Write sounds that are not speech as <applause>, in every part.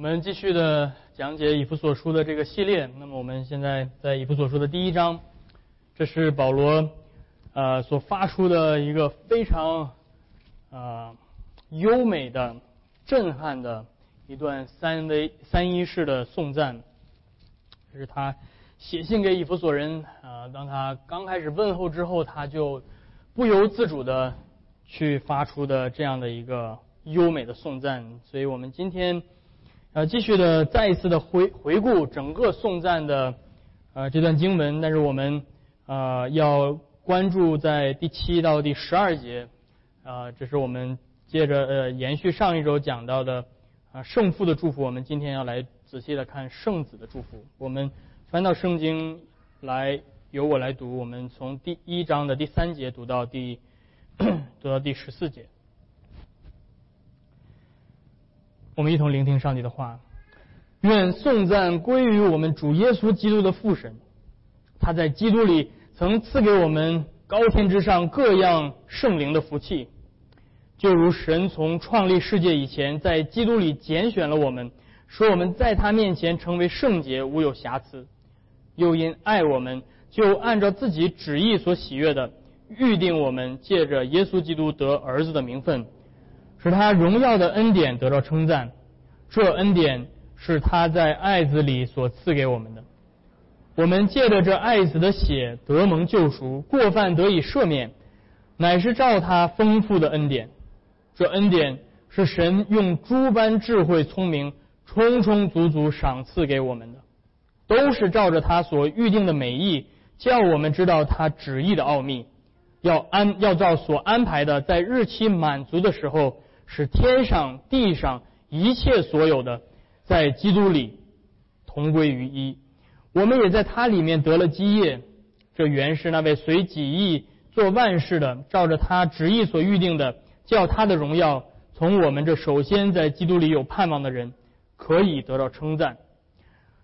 我们继续的讲解以弗所书的这个系列。那么我们现在在以弗所书的第一章，这是保罗呃所发出的一个非常呃优美的、震撼的一段三维三一式的颂赞。这是他写信给以弗所人啊，当他刚开始问候之后，他就不由自主的去发出的这样的一个优美的颂赞。所以我们今天。呃，继续的再一次的回回顾整个颂赞的呃这段经文，但是我们呃要关注在第七到第十二节，啊，这是我们接着呃延续上一周讲到的啊圣父的祝福，我们今天要来仔细的看圣子的祝福。我们翻到圣经来，由我来读，我们从第一章的第三节读到第 <coughs> 读到第十四节。我们一同聆听上帝的话。愿颂赞归于我们主耶稣基督的父神。他在基督里曾赐给我们高天之上各样圣灵的福气，就如神从创立世界以前，在基督里拣选了我们，使我们在他面前成为圣洁，无有瑕疵。又因爱我们，就按照自己旨意所喜悦的，预定我们借着耶稣基督得儿子的名分。使他荣耀的恩典得到称赞，这恩典是他在爱子里所赐给我们的。我们借着这爱子的血得蒙救赎，过犯得以赦免，乃是照他丰富的恩典。这恩典是神用诸般智慧聪明，充充足足赏赐给我们的，都是照着他所预定的美意，叫我们知道他旨意的奥秘，要安要照所安排的，在日期满足的时候。使天上地上一切所有的，在基督里同归于一。我们也在他里面得了基业。这原是那位随己意做万事的，照着他旨意所预定的，叫他的荣耀从我们这首先在基督里有盼望的人可以得到称赞。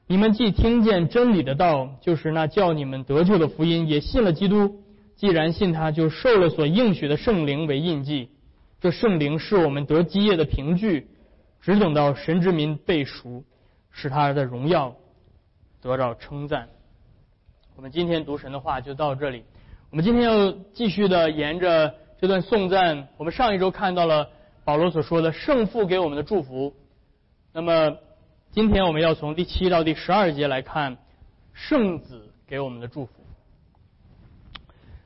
你们既听见真理的道，就是那叫你们得救的福音，也信了基督。既然信他，就受了所应许的圣灵为印记。这圣灵是我们得基业的凭据，只等到神之民被赎，使他的荣耀得到称赞。我们今天读神的话就到这里。我们今天要继续的沿着这段颂赞，我们上一周看到了保罗所说的圣父给我们的祝福。那么今天我们要从第七到第十二节来看圣子给我们的祝福。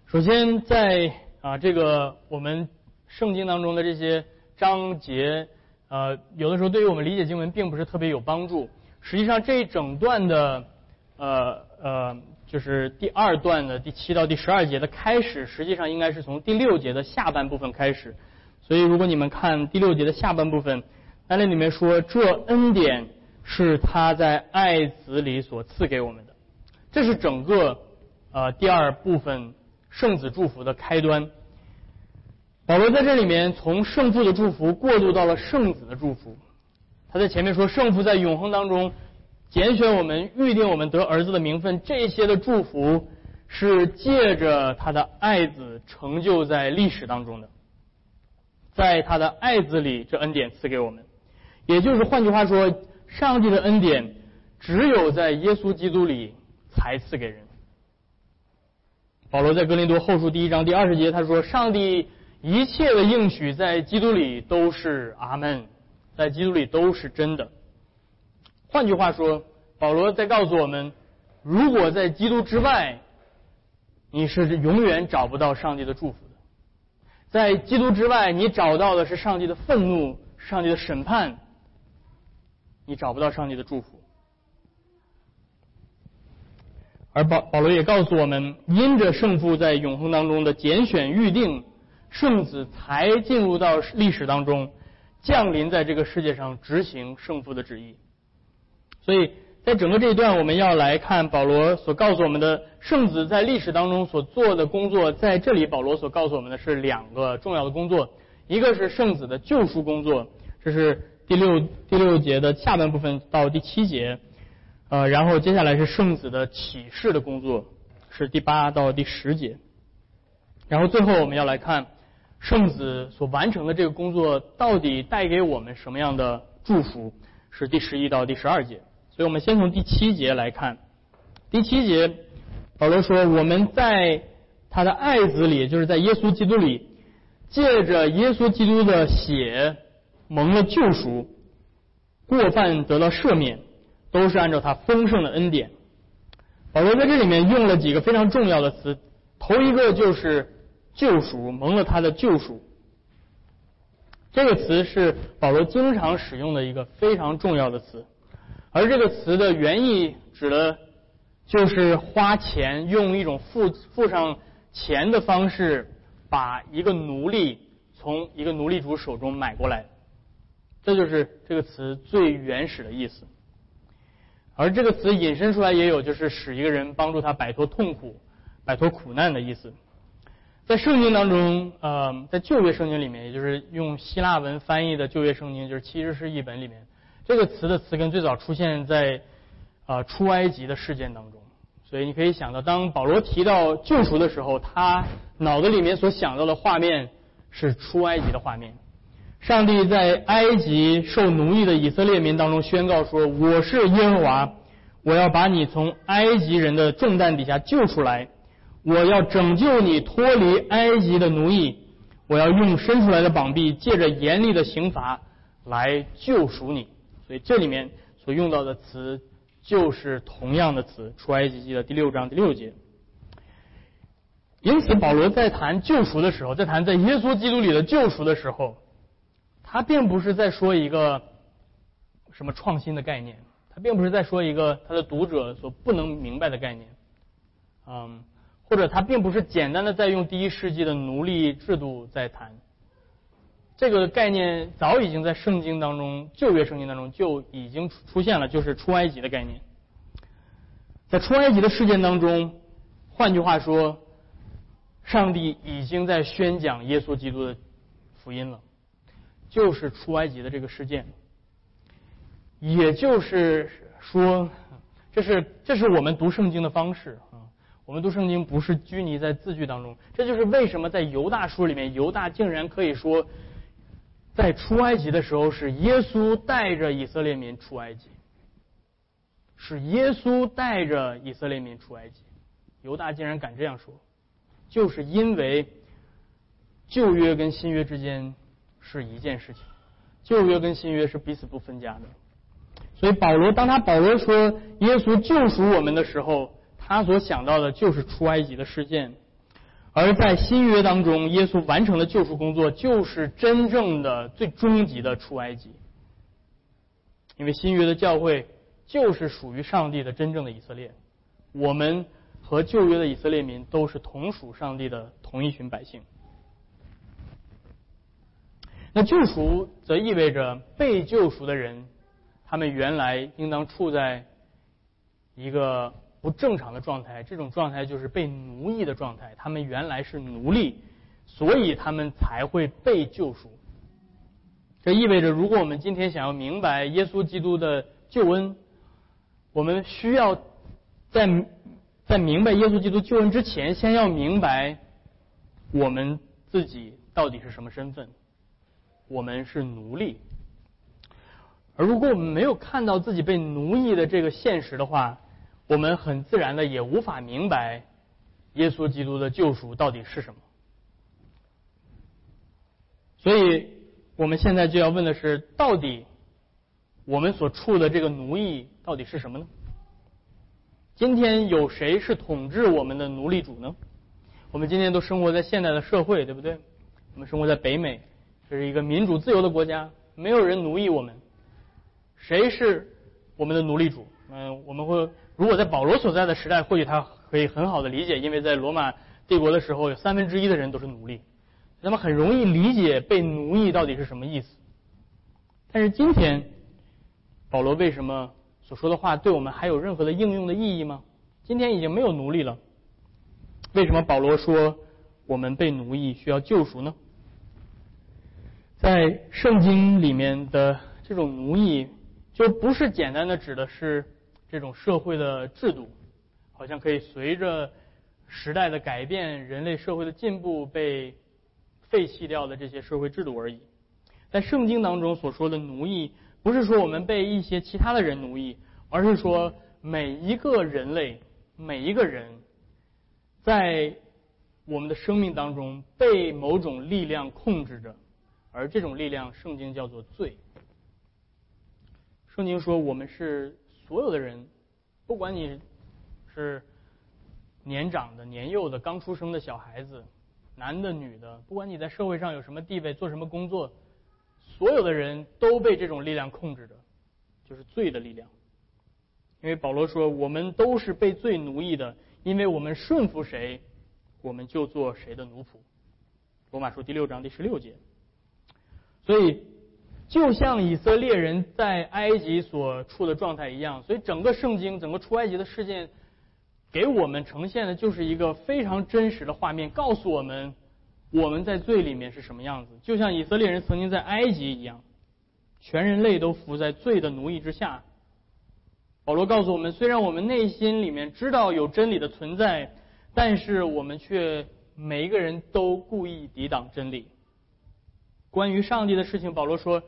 首先，在啊这个我们。圣经当中的这些章节，呃，有的时候对于我们理解经文并不是特别有帮助。实际上，这一整段的，呃呃，就是第二段的第七到第十二节的开始，实际上应该是从第六节的下半部分开始。所以，如果你们看第六节的下半部分，那那里面说，这恩典是他在爱子里所赐给我们的，这是整个呃第二部分圣子祝福的开端。保罗在这里面从圣父的祝福过渡到了圣子的祝福。他在前面说，圣父在永恒当中拣选我们，预定我们得儿子的名分，这些的祝福是借着他的爱子成就在历史当中的，在他的爱子里，这恩典赐给我们。也就是换句话说，上帝的恩典只有在耶稣基督里才赐给人。保罗在哥林多后书第一章第二十节他说：“上帝。”一切的应许在基督里都是阿门，在基督里都是真的。换句话说，保罗在告诉我们：如果在基督之外，你是永远找不到上帝的祝福的。在基督之外，你找到的是上帝的愤怒、上帝的审判，你找不到上帝的祝福。而保保罗也告诉我们：因着圣父在永恒当中的拣选预定。圣子才进入到历史当中，降临在这个世界上执行圣父的旨意。所以在整个这一段，我们要来看保罗所告诉我们的圣子在历史当中所做的工作。在这里，保罗所告诉我们的是两个重要的工作，一个是圣子的救赎工作，这是第六第六节的下半部分到第七节，呃，然后接下来是圣子的启示的工作，是第八到第十节，然后最后我们要来看。圣子所完成的这个工作到底带给我们什么样的祝福？是第十一到第十二节。所以我们先从第七节来看。第七节，保罗说：“我们在他的爱子里，就是在耶稣基督里，借着耶稣基督的血蒙了救赎，过犯得到赦免，都是按照他丰盛的恩典。”保罗在这里面用了几个非常重要的词，头一个就是救赎，蒙了他的救赎。这个词是保罗经常使用的一个非常重要的词，而这个词的原意指的，就是花钱用一种付付上钱的方式，把一个奴隶从一个奴隶主手中买过来，这就是这个词最原始的意思。而这个词引申出来也有，就是使一个人帮助他摆脱痛苦、摆脱苦难的意思。在圣经当中，呃，在旧约圣经里面，也就是用希腊文翻译的旧约圣经，就是其实是译本里面，这个词的词根最早出现在呃出埃及的事件当中。所以你可以想到，当保罗提到救赎的时候，他脑子里面所想到的画面是出埃及的画面。上帝在埃及受奴役的以色列民当中宣告说：“我是耶和华，我要把你从埃及人的重担底下救出来。”我要拯救你脱离埃及的奴役，我要用伸出来的膀臂，借着严厉的刑罚来救赎你。所以这里面所用到的词就是同样的词，出埃及记的第六章第六节。因此，保罗在谈救赎的时候，在谈在耶稣基督里的救赎的时候，他并不是在说一个什么创新的概念，他并不是在说一个他的读者所不能明白的概念，嗯。或者他并不是简单的在用第一世纪的奴隶制度在谈，这个概念早已经在圣经当中旧约圣经当中就已经出现了，就是出埃及的概念。在出埃及的事件当中，换句话说，上帝已经在宣讲耶稣基督的福音了，就是出埃及的这个事件。也就是说，这是这是我们读圣经的方式。我们读圣经不是拘泥在字句当中，这就是为什么在犹大书里面，犹大竟然可以说，在出埃及的时候是耶稣带着以色列民出埃及，是耶稣带着以色列民出埃及。犹大竟然敢这样说，就是因为旧约跟新约之间是一件事情，旧约跟新约是彼此不分家的。所以保罗当他保罗说耶稣救赎我们的时候。他所想到的就是出埃及的事件，而在新约当中，耶稣完成的救赎工作就是真正的最终极的出埃及。因为新约的教会就是属于上帝的真正的以色列，我们和旧约的以色列民都是同属上帝的同一群百姓。那救赎则意味着被救赎的人，他们原来应当处在一个。不正常的状态，这种状态就是被奴役的状态。他们原来是奴隶，所以他们才会被救赎。这意味着，如果我们今天想要明白耶稣基督的救恩，我们需要在在明白耶稣基督救恩之前，先要明白我们自己到底是什么身份。我们是奴隶，而如果我们没有看到自己被奴役的这个现实的话，我们很自然的也无法明白耶稣基督的救赎到底是什么，所以我们现在就要问的是：到底我们所处的这个奴役到底是什么呢？今天有谁是统治我们的奴隶主呢？我们今天都生活在现代的社会，对不对？我们生活在北美，这是一个民主自由的国家，没有人奴役我们。谁是我们的奴隶主？嗯，我们会。如果在保罗所在的时代，或许他可以很好的理解，因为在罗马帝国的时候，有三分之一的人都是奴隶，那么很容易理解被奴役到底是什么意思。但是今天，保罗为什么所说的话对我们还有任何的应用的意义吗？今天已经没有奴隶了，为什么保罗说我们被奴役需要救赎呢？在圣经里面的这种奴役，就不是简单的指的是。这种社会的制度，好像可以随着时代的改变、人类社会的进步被废弃掉的这些社会制度而已。在圣经当中所说的奴役，不是说我们被一些其他的人奴役，而是说每一个人类，每一个人，在我们的生命当中被某种力量控制着，而这种力量，圣经叫做罪。圣经说，我们是所有的人，不管你是年长的、年幼的、刚出生的小孩子，男的、女的，不管你在社会上有什么地位、做什么工作。所有的人都被这种力量控制着，就是罪的力量。因为保罗说，我们都是被罪奴役的，因为我们顺服谁，我们就做谁的奴仆。罗马书第六章第十六节。所以，就像以色列人在埃及所处的状态一样，所以整个圣经、整个出埃及的事件，给我们呈现的就是一个非常真实的画面，告诉我们。我们在罪里面是什么样子？就像以色列人曾经在埃及一样，全人类都伏在罪的奴役之下。保罗告诉我们，虽然我们内心里面知道有真理的存在，但是我们却每一个人都故意抵挡真理。关于上帝的事情，保罗说，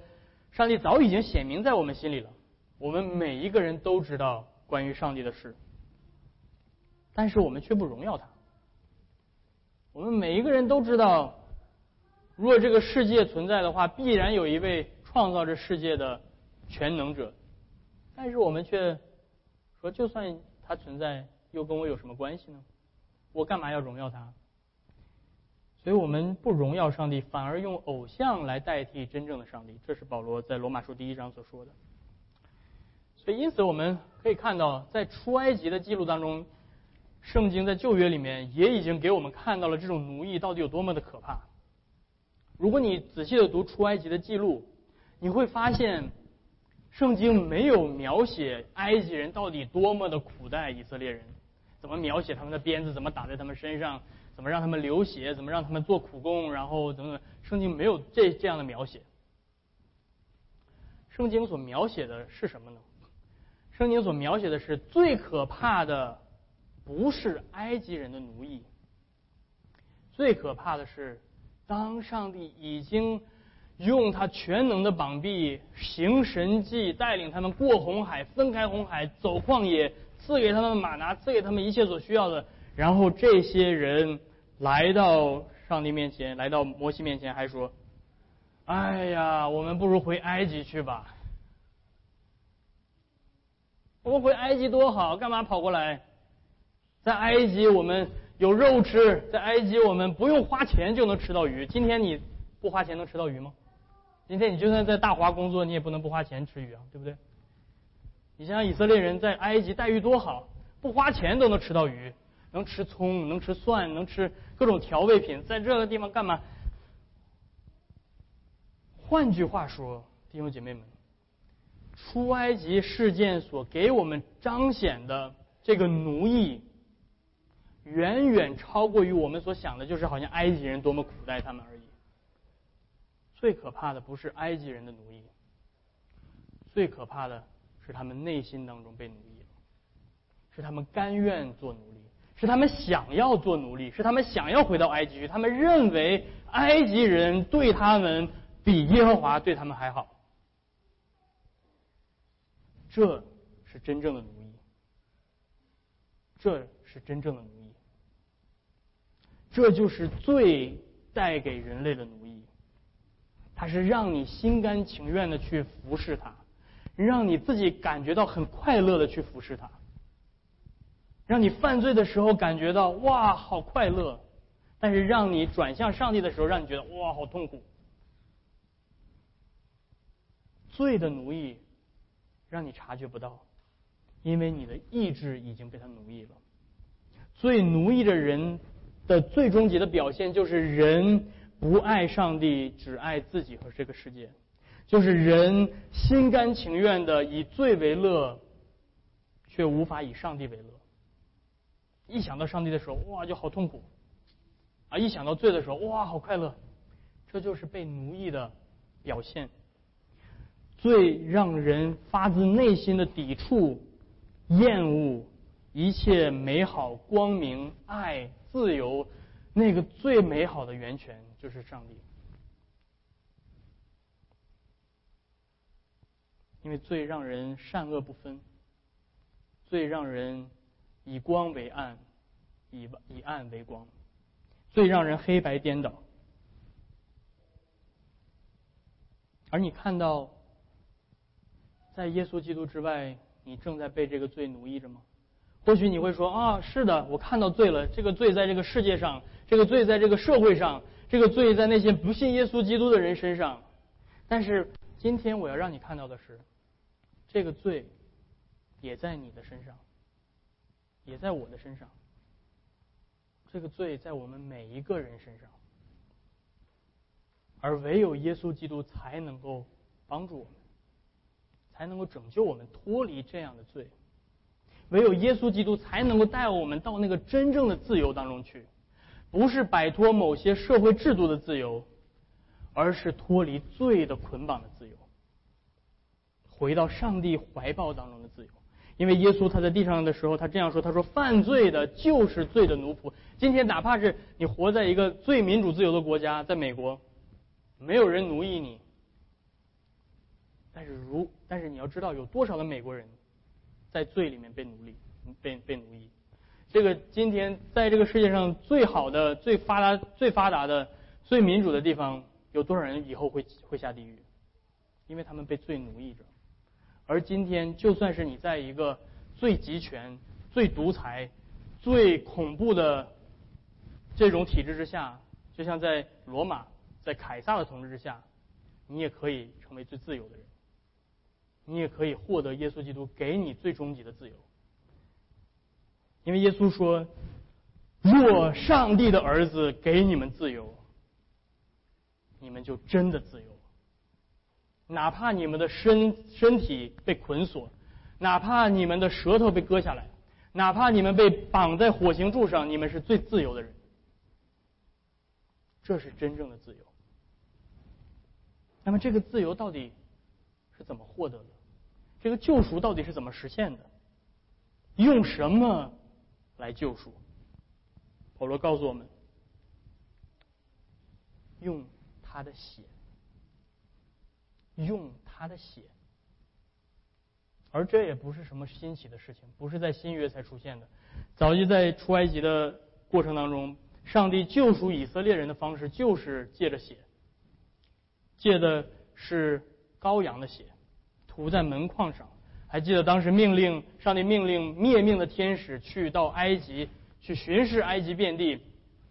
上帝早已经显明在我们心里了。我们每一个人都知道关于上帝的事，但是我们却不荣耀他。我们每一个人都知道，如果这个世界存在的话，必然有一位创造这世界的全能者。但是我们却说，就算他存在，又跟我有什么关系呢？我干嘛要荣耀他？所以我们不荣耀上帝，反而用偶像来代替真正的上帝。这是保罗在罗马书第一章所说的。所以，因此我们可以看到，在出埃及的记录当中。圣经在旧约里面也已经给我们看到了这种奴役到底有多么的可怕。如果你仔细的读出埃及的记录，你会发现，圣经没有描写埃及人到底多么的苦待以色列人，怎么描写他们的鞭子怎么打在他们身上，怎么让他们流血，怎么让他们做苦工，然后等等，圣经没有这这样的描写。圣经所描写的是什么呢？圣经所描写的是最可怕的。不是埃及人的奴役，最可怕的是，当上帝已经用他全能的膀臂行神迹，带领他们过红海、分开红海、走旷野，赐给他们马拿，赐给他们一切所需要的，然后这些人来到上帝面前，来到摩西面前，还说：“哎呀，我们不如回埃及去吧，我们回埃及多好，干嘛跑过来？”在埃及，我们有肉吃；在埃及，我们不用花钱就能吃到鱼。今天你不花钱能吃到鱼吗？今天你就算在大华工作，你也不能不花钱吃鱼啊，对不对？你想想以色列人在埃及待遇多好，不花钱都能吃到鱼，能吃葱，能吃蒜，能吃各种调味品，在这个地方干嘛？换句话说，弟兄姐妹们，出埃及事件所给我们彰显的这个奴役。远远超过于我们所想的，就是好像埃及人多么苦待他们而已。最可怕的不是埃及人的奴役，最可怕的是他们内心当中被奴役了，是他们甘愿做奴隶，是他们想要做奴隶，是他们想要回到埃及去，他们认为埃及人对他们比耶和华对他们还好，这是真正的奴役，这是真正的奴役。这就是罪带给人类的奴役，它是让你心甘情愿的去服侍他，让你自己感觉到很快乐的去服侍他，让你犯罪的时候感觉到哇好快乐，但是让你转向上帝的时候，让你觉得哇好痛苦。罪的奴役让你察觉不到，因为你的意志已经被他奴役了。最奴役的人。的最终极的表现就是人不爱上帝，只爱自己和这个世界，就是人心甘情愿的以罪为乐，却无法以上帝为乐。一想到上帝的时候，哇，就好痛苦；啊，一想到罪的时候，哇，好快乐。这就是被奴役的表现。最让人发自内心的抵触、厌恶一切美好、光明、爱。自由，那个最美好的源泉就是上帝。因为罪让人善恶不分，罪让人以光为暗，以以暗为光，最让人黑白颠倒。而你看到，在耶稣基督之外，你正在被这个罪奴役着吗？或许你会说啊，是的，我看到罪了。这个罪在这个世界上，这个罪在这个社会上，这个罪在那些不信耶稣基督的人身上。但是今天我要让你看到的是，这个罪也在你的身上，也在我的身上。这个罪在我们每一个人身上，而唯有耶稣基督才能够帮助我们，才能够拯救我们脱离这样的罪。唯有耶稣基督才能够带我们到那个真正的自由当中去，不是摆脱某些社会制度的自由，而是脱离罪的捆绑的自由，回到上帝怀抱当中的自由。因为耶稣他在地上的时候，他这样说：“他说，犯罪的就是罪的奴仆。今天哪怕是你活在一个最民主自由的国家，在美国，没有人奴役你，但是如但是你要知道，有多少的美国人。”在罪里面被奴隶，被被奴役。这个今天在这个世界上最好的、最发达、最发达的、最民主的地方，有多少人以后会会下地狱？因为他们被罪奴役着。而今天，就算是你在一个最集权、最独裁、最恐怖的这种体制之下，就像在罗马、在凯撒的统治之下，你也可以成为最自由的人。你也可以获得耶稣基督给你最终极的自由，因为耶稣说：“若上帝的儿子给你们自由，你们就真的自由。哪怕你们的身身体被捆锁，哪怕你们的舌头被割下来，哪怕你们被绑在火刑柱上，你们是最自由的人。这是真正的自由。那么，这个自由到底是怎么获得的？”这个救赎到底是怎么实现的？用什么来救赎？保罗告诉我们：用他的血，用他的血。而这也不是什么新奇的事情，不是在新约才出现的。早就在出埃及的过程当中，上帝救赎以色列人的方式就是借着血，借的是羔羊的血。涂在门框上，还记得当时命令上帝命令灭命的天使去到埃及去巡视埃及遍地，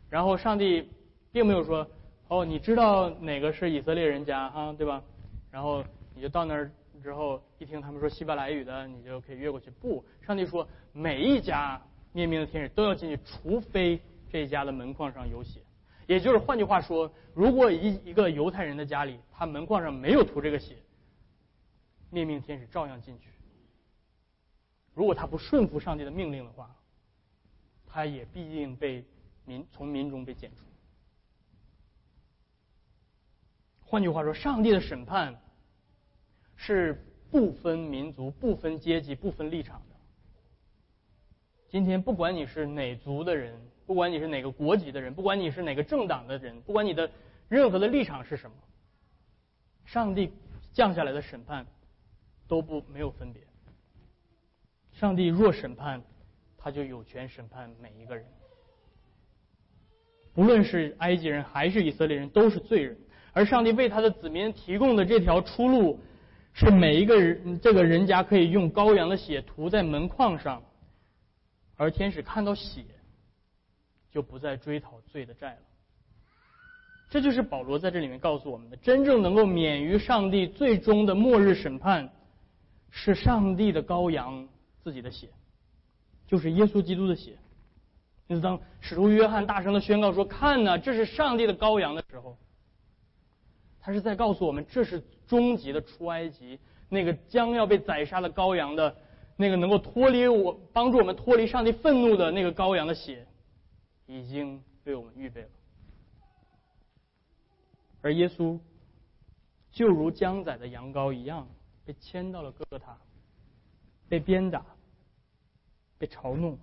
然后上帝并没有说哦，你知道哪个是以色列人家啊，对吧？然后你就到那儿之后一听他们说希伯来语的，你就可以越过去。不，上帝说每一家灭命的天使都要进去，除非这家的门框上有血。也就是换句话说，如果一一个犹太人的家里，他门框上没有涂这个血。灭命天使照样进去。如果他不顺服上帝的命令的话，他也必定被民从民中被剪除。换句话说，上帝的审判是不分民族、不分阶级、不分立场的。今天，不管你是哪族的人，不管你是哪个国籍的人，不管你是哪个政党的人，不管你的任何的立场是什么，上帝降下来的审判。都不没有分别。上帝若审判，他就有权审判每一个人，不论是埃及人还是以色列人，都是罪人。而上帝为他的子民提供的这条出路，是每一个人这个人家可以用羔羊的血涂在门框上，而天使看到血，就不再追讨罪的债了。这就是保罗在这里面告诉我们的：真正能够免于上帝最终的末日审判。是上帝的羔羊自己的血，就是耶稣基督的血。因此，当使徒约翰大声的宣告说：“看呐，这是上帝的羔羊”的时候，他是在告诉我们，这是终极的出埃及那个将要被宰杀的羔羊的，那个能够脱离我、帮助我们脱离上帝愤怒的那个羔羊的血，已经为我们预备了。而耶稣就如将宰的羊羔一样。被牵到了哥哥塔，被鞭打，被嘲弄，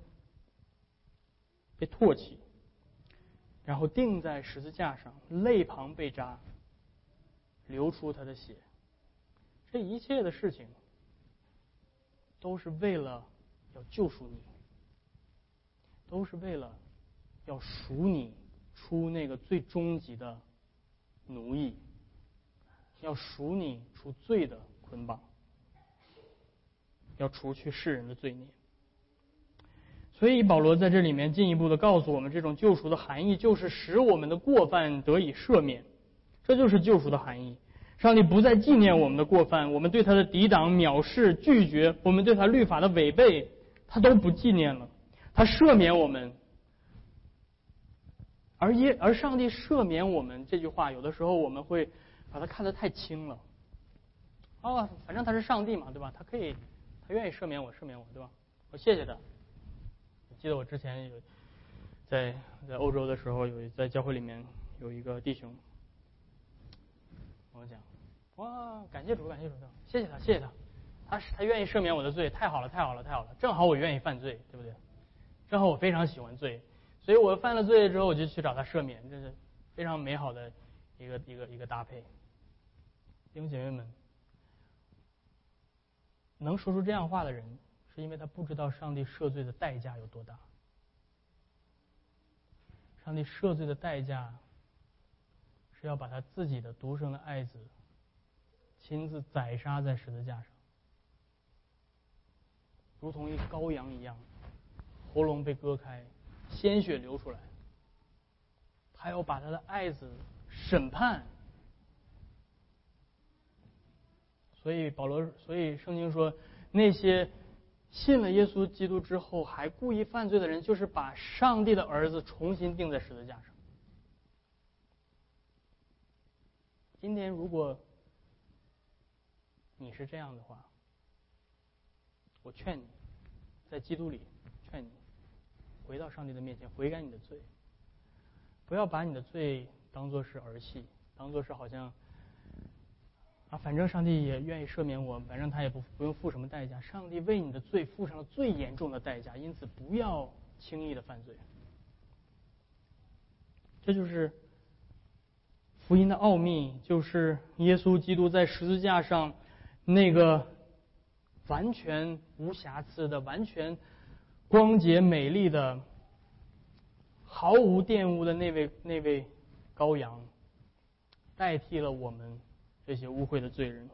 被唾弃，然后钉在十字架上，肋旁被扎，流出他的血，这一切的事情都是为了要救赎你，都是为了要赎你出那个最终极的奴役，要赎你出罪的捆绑，要除去世人的罪孽。所以保罗在这里面进一步的告诉我们，这种救赎的含义就是使我们的过犯得以赦免，这就是救赎的含义。上帝不再纪念我们的过犯，我们对他的抵挡、藐视、拒绝，我们对他律法的违背，他都不纪念了。他赦免我们，而耶而上帝赦免我们这句话，有的时候我们会把它看得太轻了。哦，反正他是上帝嘛，对吧？他可以，他愿意赦免我，赦免我，对吧？我谢谢他。记得我之前有在在欧洲的时候，有在教会里面有一个弟兄。我讲，哇，感谢主，感谢主，谢谢他，谢谢他，他是他愿意赦免我的罪，太好了，太好了，太好了，正好我愿意犯罪，对不对？正好我非常喜欢罪，所以我犯了罪之后，我就去找他赦免，这是非常美好的一个一个一个搭配。弟兄姐妹们，能说出这样话的人，是因为他不知道上帝赦罪的代价有多大。上帝赦罪的代价。要把他自己的独生的爱子亲自宰杀在十字架上，如同一羔羊一样，喉咙被割开，鲜血流出来。他要把他的爱子审判。所以保罗，所以圣经说，那些信了耶稣基督之后还故意犯罪的人，就是把上帝的儿子重新钉在十字架上。今天，如果你是这样的话，我劝你，在基督里劝你回到上帝的面前，悔改你的罪，不要把你的罪当做是儿戏，当做是好像啊，反正上帝也愿意赦免我，反正他也不不用付什么代价。上帝为你的罪付上了最严重的代价，因此不要轻易的犯罪。这就是。福音的奥秘就是耶稣基督在十字架上那个完全无瑕疵的、完全光洁美丽的、毫无玷污的那位那位羔羊，代替了我们这些污秽的罪人，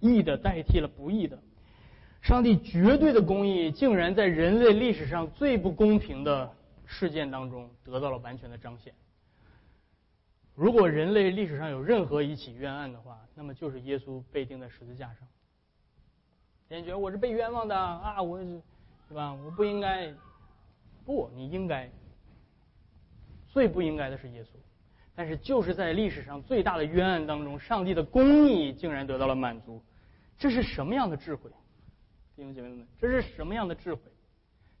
义的代替了不义的。上帝绝对的公义竟然在人类历史上最不公平的事件当中得到了完全的彰显。如果人类历史上有任何一起冤案的话，那么就是耶稣被钉在十字架上。人觉我是被冤枉的啊，我是，对吧？我不应该，不，你应该。最不应该的是耶稣，但是就是在历史上最大的冤案当中，上帝的公义竟然得到了满足，这是什么样的智慧？弟兄姐妹们，这是什么样的智慧？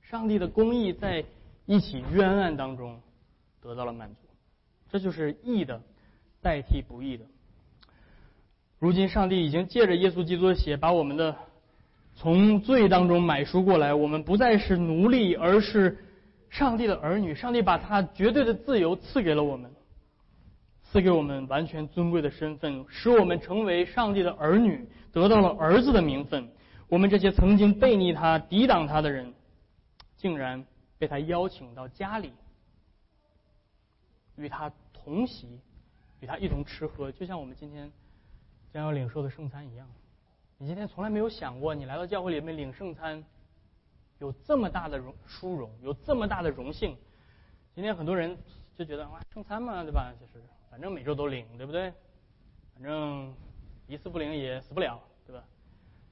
上帝的公义在一起冤案当中得到了满足。这就是义的代替不义的。如今，上帝已经借着耶稣基督的血，把我们的从罪当中买赎过来。我们不再是奴隶，而是上帝的儿女。上帝把他绝对的自由赐给了我们，赐给我们完全尊贵的身份，使我们成为上帝的儿女，得到了儿子的名分。我们这些曾经背逆他、抵挡他的人，竟然被他邀请到家里。与他同席，与他一同吃喝，就像我们今天将要领受的圣餐一样。你今天从来没有想过，你来到教会里面领圣餐，有这么大的荣殊荣，有这么大的荣幸。今天很多人就觉得啊，圣餐嘛，对吧？就是反正每周都领，对不对？反正一次不领也死不了，对吧？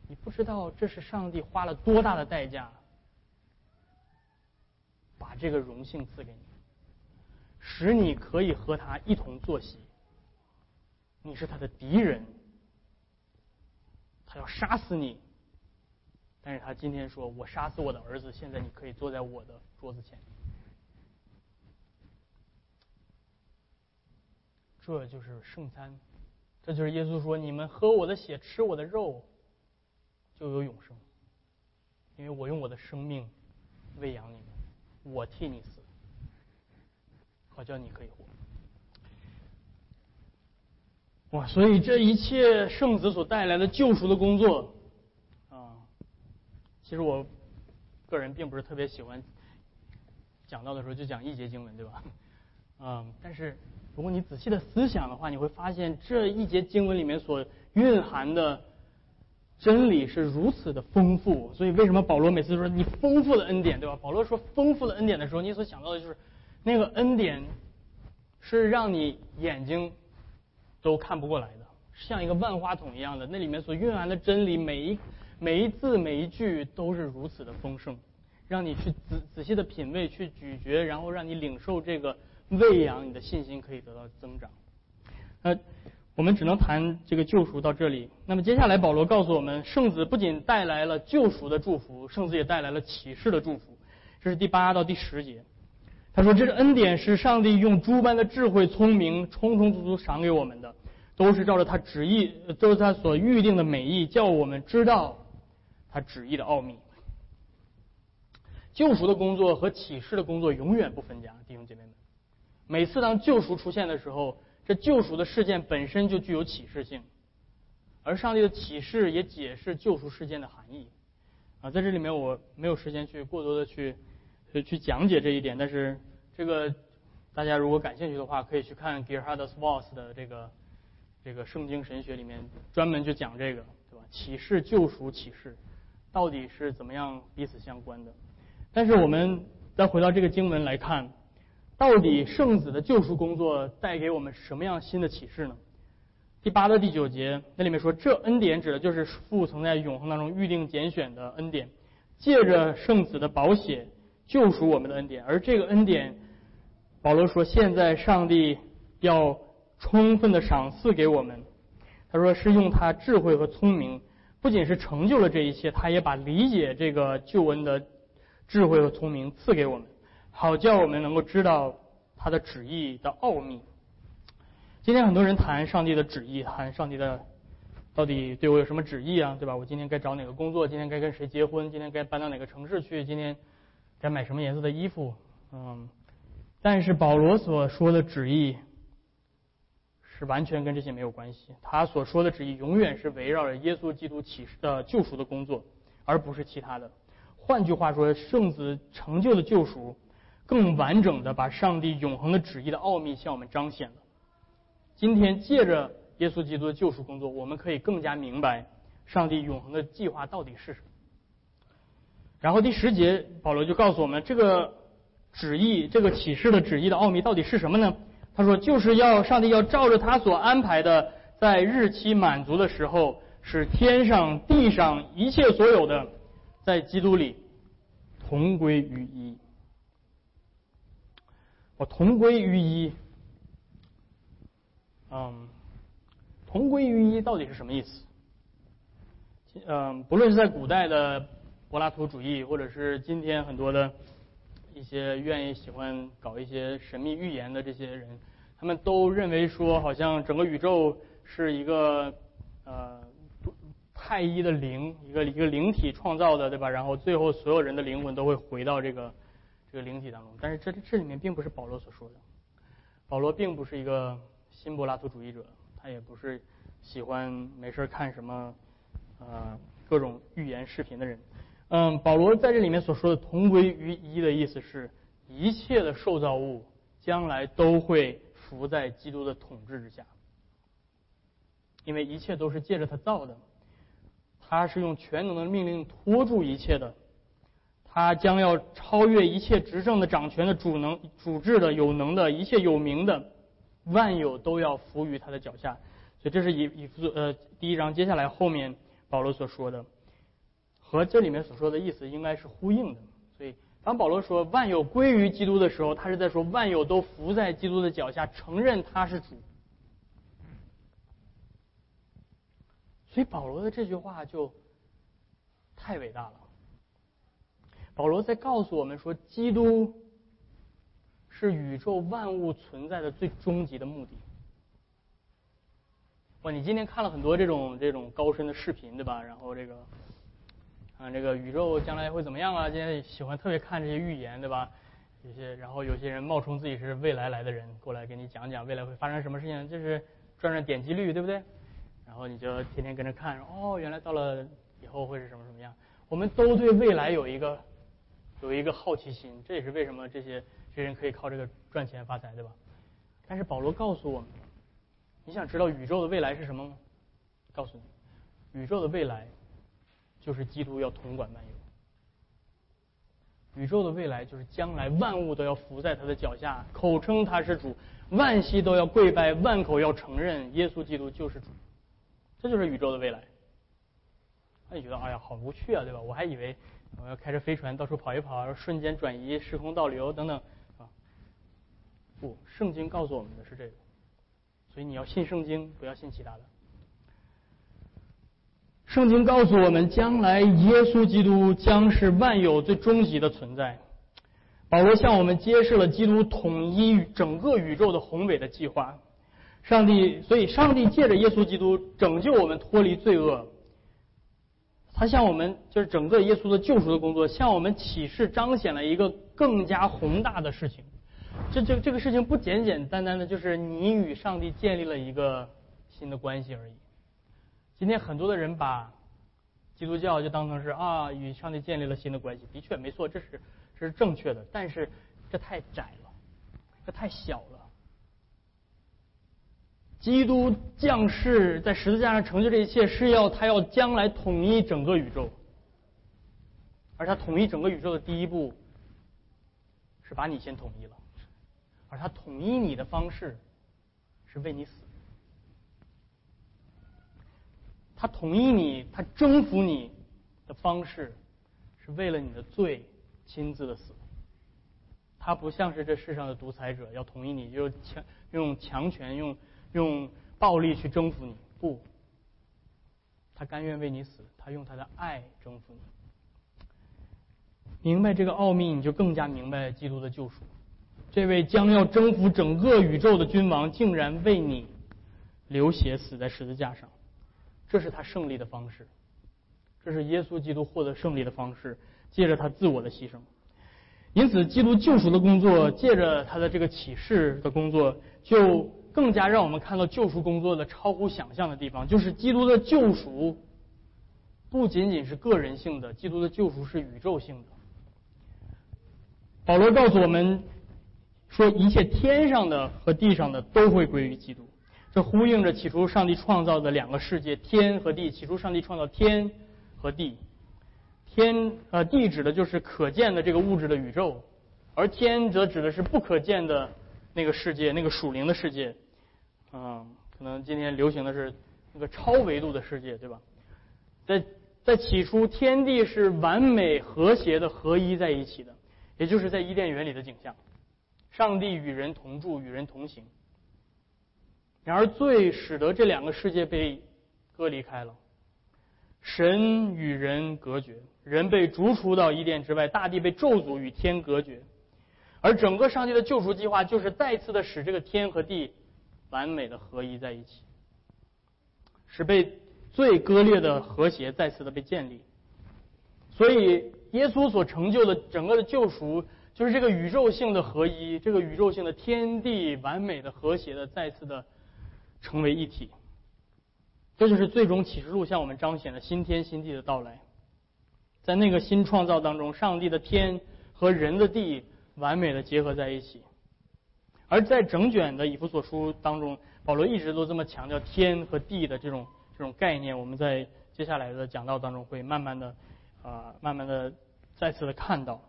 你不知道这是上帝花了多大的代价，把这个荣幸赐给你。使你可以和他一同坐席。你是他的敌人，他要杀死你。但是他今天说：“我杀死我的儿子，现在你可以坐在我的桌子前。”这就是圣餐，这就是耶稣说：“你们喝我的血，吃我的肉，就有永生。因为我用我的生命喂养你们，我替你死。”我叫你可以活。哇，所以这一切圣子所带来的救赎的工作，啊，其实我个人并不是特别喜欢讲到的时候就讲一节经文，对吧？嗯，<laughs> 但是如果你仔细的思想的话，你会发现这一节经文里面所蕴含的真理是如此的丰富。所以为什么保罗每次说你丰富的恩典，对吧？保罗说丰富的恩典的时候，你所想到的就是那个恩典是让你眼睛。都看不过来的，像一个万花筒一样的，那里面所蕴含的真理，每一每一字每一句都是如此的丰盛，让你去仔仔细的品味，去咀嚼，然后让你领受这个喂养，你的信心可以得到增长。呃，我们只能谈这个救赎到这里。那么接下来保罗告诉我们，圣子不仅带来了救赎的祝福，圣子也带来了启示的祝福。这是第八到第十节。他说：“这个恩典，是上帝用诸般的智慧、聪明，充充足足赏给我们的，都是照着他旨意，都是他所预定的美意，叫我们知道他旨意的奥秘。救赎的工作和启示的工作永远不分家，弟兄姐妹们。每次当救赎出现的时候，这救赎的事件本身就具有启示性，而上帝的启示也解释救赎事件的含义。啊，在这里面我没有时间去过多的去去讲解这一点，但是。”这个大家如果感兴趣的话，可以去看 Gerhard Voss 的这个这个圣经神学里面专门就讲这个，对吧？启示救赎启示到底是怎么样彼此相关的？但是我们再回到这个经文来看，到底圣子的救赎工作带给我们什么样新的启示呢？第八到第九节那里面说，这恩典指的就是父曾在永恒当中预定拣选的恩典，借着圣子的宝血救赎我们的恩典，而这个恩典。保罗说：“现在上帝要充分的赏赐给我们。他说是用他智慧和聪明，不仅是成就了这一切，他也把理解这个救恩的智慧和聪明赐给我们，好叫我们能够知道他的旨意的奥秘。今天很多人谈上帝的旨意，谈上帝的到底对我有什么旨意啊？对吧？我今天该找哪个工作？今天该跟谁结婚？今天该搬到哪个城市去？今天该买什么颜色的衣服？嗯。”但是保罗所说的旨意是完全跟这些没有关系。他所说的旨意永远是围绕着耶稣基督启示的救赎的工作，而不是其他的。换句话说，圣子成就的救赎更完整的把上帝永恒的旨意的奥秘向我们彰显了。今天借着耶稣基督的救赎工作，我们可以更加明白上帝永恒的计划到底是什么。然后第十节，保罗就告诉我们这个。旨意这个启示的旨意的奥秘到底是什么呢？他说，就是要上帝要照着他所安排的，在日期满足的时候，使天上地上一切所有的，在基督里同归于一。我同归于一，嗯，同归于一到底是什么意思？嗯，不论是在古代的柏拉图主义，或者是今天很多的。一些愿意喜欢搞一些神秘预言的这些人，他们都认为说，好像整个宇宙是一个呃太一的灵，一个一个灵体创造的，对吧？然后最后所有人的灵魂都会回到这个这个灵体当中。但是这这里面并不是保罗所说的，保罗并不是一个新柏拉图主义者，他也不是喜欢没事看什么呃各种预言视频的人。嗯，保罗在这里面所说的“同归于一”的意思是，一切的受造物将来都会服在基督的统治之下，因为一切都是借着他造的，他是用全能的命令托住一切的，他将要超越一切执政的、掌权的、主能、主治的、有能的一切有名的，万有都要服于他的脚下。所以这是以以呃第一章接下来后面保罗所说的。和这里面所说的意思应该是呼应的，所以当保罗说万有归于基督的时候，他是在说万有都伏在基督的脚下，承认他是主。所以保罗的这句话就太伟大了。保罗在告诉我们说，基督是宇宙万物存在的最终极的目的。哇，你今天看了很多这种这种高深的视频，对吧？然后这个。啊，这个宇宙将来会怎么样啊？今天喜欢特别看这些预言，对吧？有些，然后有些人冒充自己是未来来的人，过来给你讲讲未来会发生什么事情。就是赚赚点击率，对不对？然后你就天天跟着看，哦，原来到了以后会是什么什么样？我们都对未来有一个有一个好奇心，这也是为什么这些这些人可以靠这个赚钱发财，对吧？但是保罗告诉我们，你想知道宇宙的未来是什么吗？告诉你，宇宙的未来就是基督要统管万有。宇宙的未来就是将来万物都要伏在他的脚下，口称他是主，万膝都要跪拜，万口要承认耶稣基督就是主。这就是宇宙的未来。那你觉得，哎呀，好无趣啊，对吧？我还以为我要开着飞船到处跑一跑，瞬间转移、时空倒流等等啊。不，圣经告诉我们的是这个，所以你要信圣经，不要信其他的。圣经告诉我们，将来耶稣基督将是万有最终极的存在。保罗向我们揭示了基督统一整个宇宙的宏伟的计划。上帝，所以上帝借着耶稣基督拯救我们脱离罪恶。他向我们就是整个耶稣的救赎的工作，向我们启示彰显了一个更加宏大的事情。这这这个事情不简简单单的就是你与上帝建立了一个新的关系而已。今天很多的人把基督教就当成是啊与上帝建立了新的关系，的确没错，这是这是正确的，但是这太窄了，这太小了。基督降世在十字架上成就这一切，是要他要将来统一整个宇宙，而他统一整个宇宙的第一步是把你先统一了，而他统一你的方式是为你死。他统一你，他征服你的方式，是为了你的罪亲自的死。他不像是这世上的独裁者，要统一你，就强用强权，用用暴力去征服你。不，他甘愿为你死，他用他的爱征服你。明白这个奥秘，你就更加明白基督的救赎。这位将要征服整个宇宙的君王，竟然为你流血死在十字架上。这是他胜利的方式，这是耶稣基督获得胜利的方式，借着他自我的牺牲。因此，基督救赎的工作，借着他的这个启示的工作，就更加让我们看到救赎工作的超乎想象的地方。就是基督的救赎不仅仅是个人性的，基督的救赎是宇宙性的。保罗告诉我们说，一切天上的和地上的都会归于基督。这呼应着起初上帝创造的两个世界，天和地。起初上帝创造天和地，天呃地指的就是可见的这个物质的宇宙，而天则指的是不可见的那个世界，那个属灵的世界。嗯，可能今天流行的是那个超维度的世界，对吧？在在起初，天地是完美和谐的合一在一起的，也就是在伊甸园里的景象。上帝与人同住，与人同行。然而，罪使得这两个世界被割离开了，神与人隔绝，人被逐出到伊甸之外，大地被咒诅与天隔绝。而整个上帝的救赎计划，就是再次的使这个天和地完美的合一在一起，使被最割裂的和谐再次的被建立。所以，耶稣所成就的整个的救赎，就是这个宇宙性的合一，这个宇宙性的天地完美的和谐的再次的。成为一体，这就是最终启示录向我们彰显的新天新地的到来。在那个新创造当中，上帝的天和人的地完美的结合在一起。而在整卷的以弗所书当中，保罗一直都这么强调天和地的这种这种概念。我们在接下来的讲道当中会慢慢的啊，慢慢的再次的看到。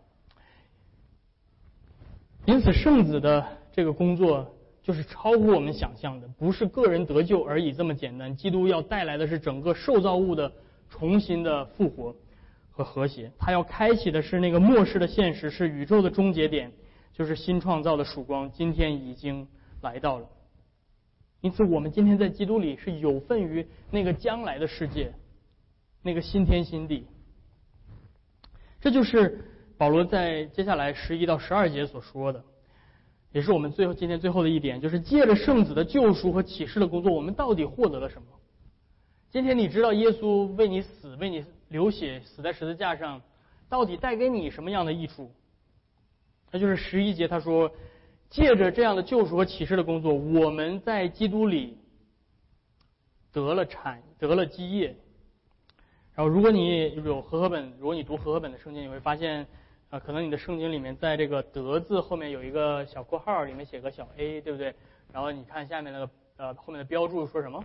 因此，圣子的这个工作。就是超乎我们想象的，不是个人得救而已这么简单。基督要带来的是整个受造物的重新的复活和和谐，他要开启的是那个末世的现实，是宇宙的终结点，就是新创造的曙光，今天已经来到了。因此，我们今天在基督里是有份于那个将来的世界，那个新天新地。这就是保罗在接下来十一到十二节所说的。也是我们最后今天最后的一点，就是借着圣子的救赎和启示的工作，我们到底获得了什么？今天你知道耶稣为你死，为你流血，死在十字架上，到底带给你什么样的益处？那就是十一节他说，借着这样的救赎和启示的工作，我们在基督里得了产得了基业。然后，如果你有和合本，如果你读和合本的圣经，你会发现，啊，可能你的圣经里面在这个“得”字后面有一个小括号，里面写个小 a，对不对？然后你看下面那个呃后面的标注说什么？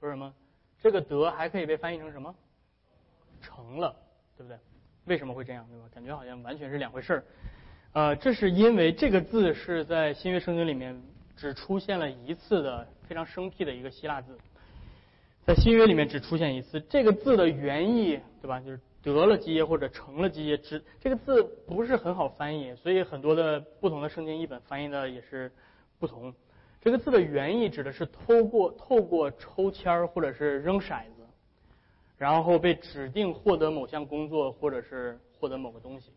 说什么？这个“得”还可以被翻译成什么？成了，对不对？为什么会这样？对吧？感觉好像完全是两回事儿。呃，这是因为这个字是在新约圣经里面只出现了一次的非常生僻的一个希腊字。在新约里面只出现一次，这个字的原意，对吧？就是得了基业或者成了基业，只这个字不是很好翻译，所以很多的不同的圣经译本翻译的也是不同。这个字的原意指的是透过透过抽签儿或者是扔骰子，然后被指定获得某项工作或者是获得某个东西，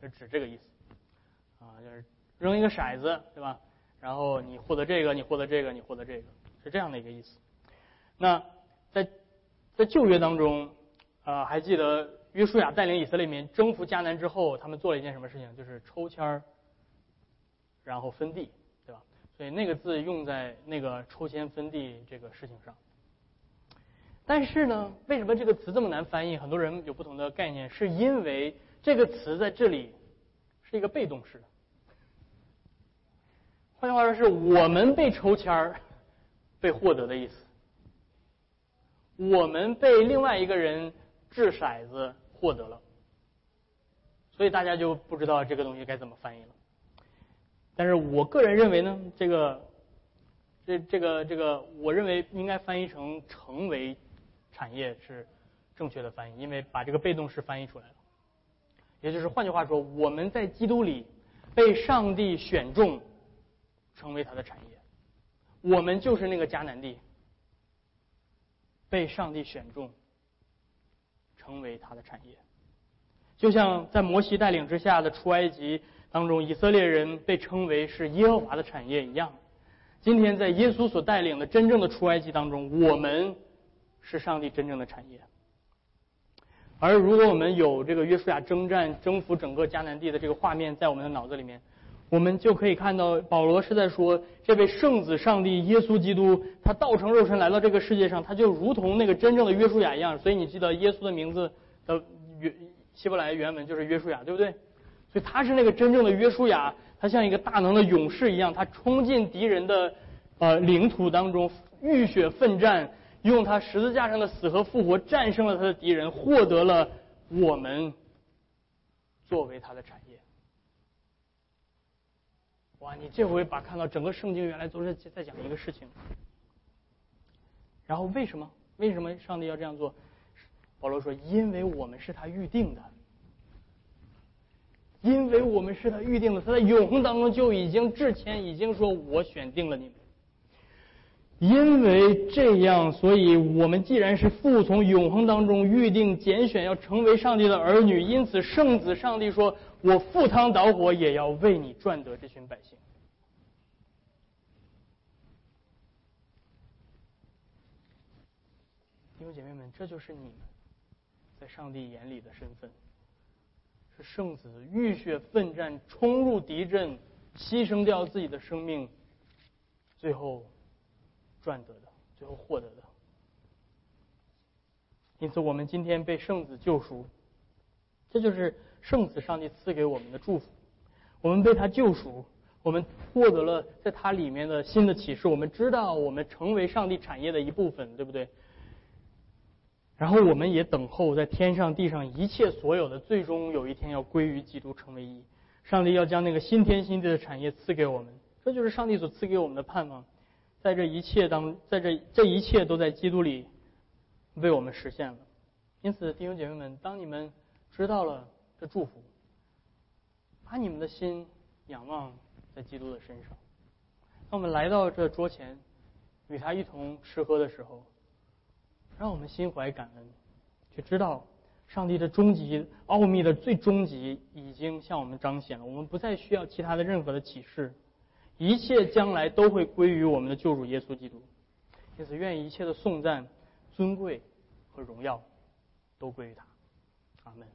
是指这个意思。啊，就是扔一个骰子，对吧？然后你获得这个，你获得这个，你获得这个，是这样的一个意思。那。在旧约当中，呃，还记得约书亚带领以色列民征服迦南之后，他们做了一件什么事情？就是抽签儿，然后分地，对吧？所以那个字用在那个抽签分地这个事情上。但是呢，为什么这个词这么难翻译？很多人有不同的概念，是因为这个词在这里是一个被动式的。换句话说，是我们被抽签儿被获得的意思。我们被另外一个人掷骰子获得了，所以大家就不知道这个东西该怎么翻译了。但是我个人认为呢，这个这这个这个，我认为应该翻译成“成为产业”是正确的翻译，因为把这个被动式翻译出来了。也就是换句话说，我们在基督里被上帝选中，成为他的产业，我们就是那个迦南地。被上帝选中，成为他的产业，就像在摩西带领之下的出埃及当中，以色列人被称为是耶和华的产业一样。今天在耶稣所带领的真正的出埃及当中，我们是上帝真正的产业。而如果我们有这个约书亚征战征服整个迦南地的这个画面在我们的脑子里面。我们就可以看到，保罗是在说，这位圣子上帝耶稣基督，他道成肉身来到这个世界上，他就如同那个真正的约书亚一样。所以你记得耶稣的名字的原希伯来原文就是约书亚，对不对？所以他是那个真正的约书亚，他像一个大能的勇士一样，他冲进敌人的呃领土当中，浴血奋战，用他十字架上的死和复活战胜了他的敌人，获得了我们作为他的产业。哇！你这回把看到整个圣经原来都是在讲一个事情，然后为什么？为什么上帝要这样做？保罗说：“因为我们是他预定的，因为我们是他预定的，他在永恒当中就已经之前已经说，我选定了你们。因为这样，所以我们既然是父从永恒当中预定拣选要成为上帝的儿女，因此圣子上帝说。”我赴汤蹈火也要为你赚得这群百姓，弟兄姐妹们，这就是你们在上帝眼里的身份，是圣子浴血奋战，冲入敌阵，牺牲掉自己的生命，最后赚得的，最后获得的。因此，我们今天被圣子救赎，这就是。圣子上帝赐给我们的祝福，我们被他救赎，我们获得了在他里面的新的启示。我们知道我们成为上帝产业的一部分，对不对？然后我们也等候在天上地上一切所有的，最终有一天要归于基督成为一。上帝要将那个新天新地的产业赐给我们，这就是上帝所赐给我们的盼望。在这一切当，在这这一切都在基督里为我们实现了。因此，弟兄姐妹们，当你们知道了。这祝福，把你们的心仰望在基督的身上。当我们来到这桌前，与他一同吃喝的时候，让我们心怀感恩，却知道上帝的终极奥秘的最终极已经向我们彰显了。我们不再需要其他的任何的启示，一切将来都会归于我们的救主耶稣基督。因此，愿一切的颂赞、尊贵和荣耀都归于他。阿门。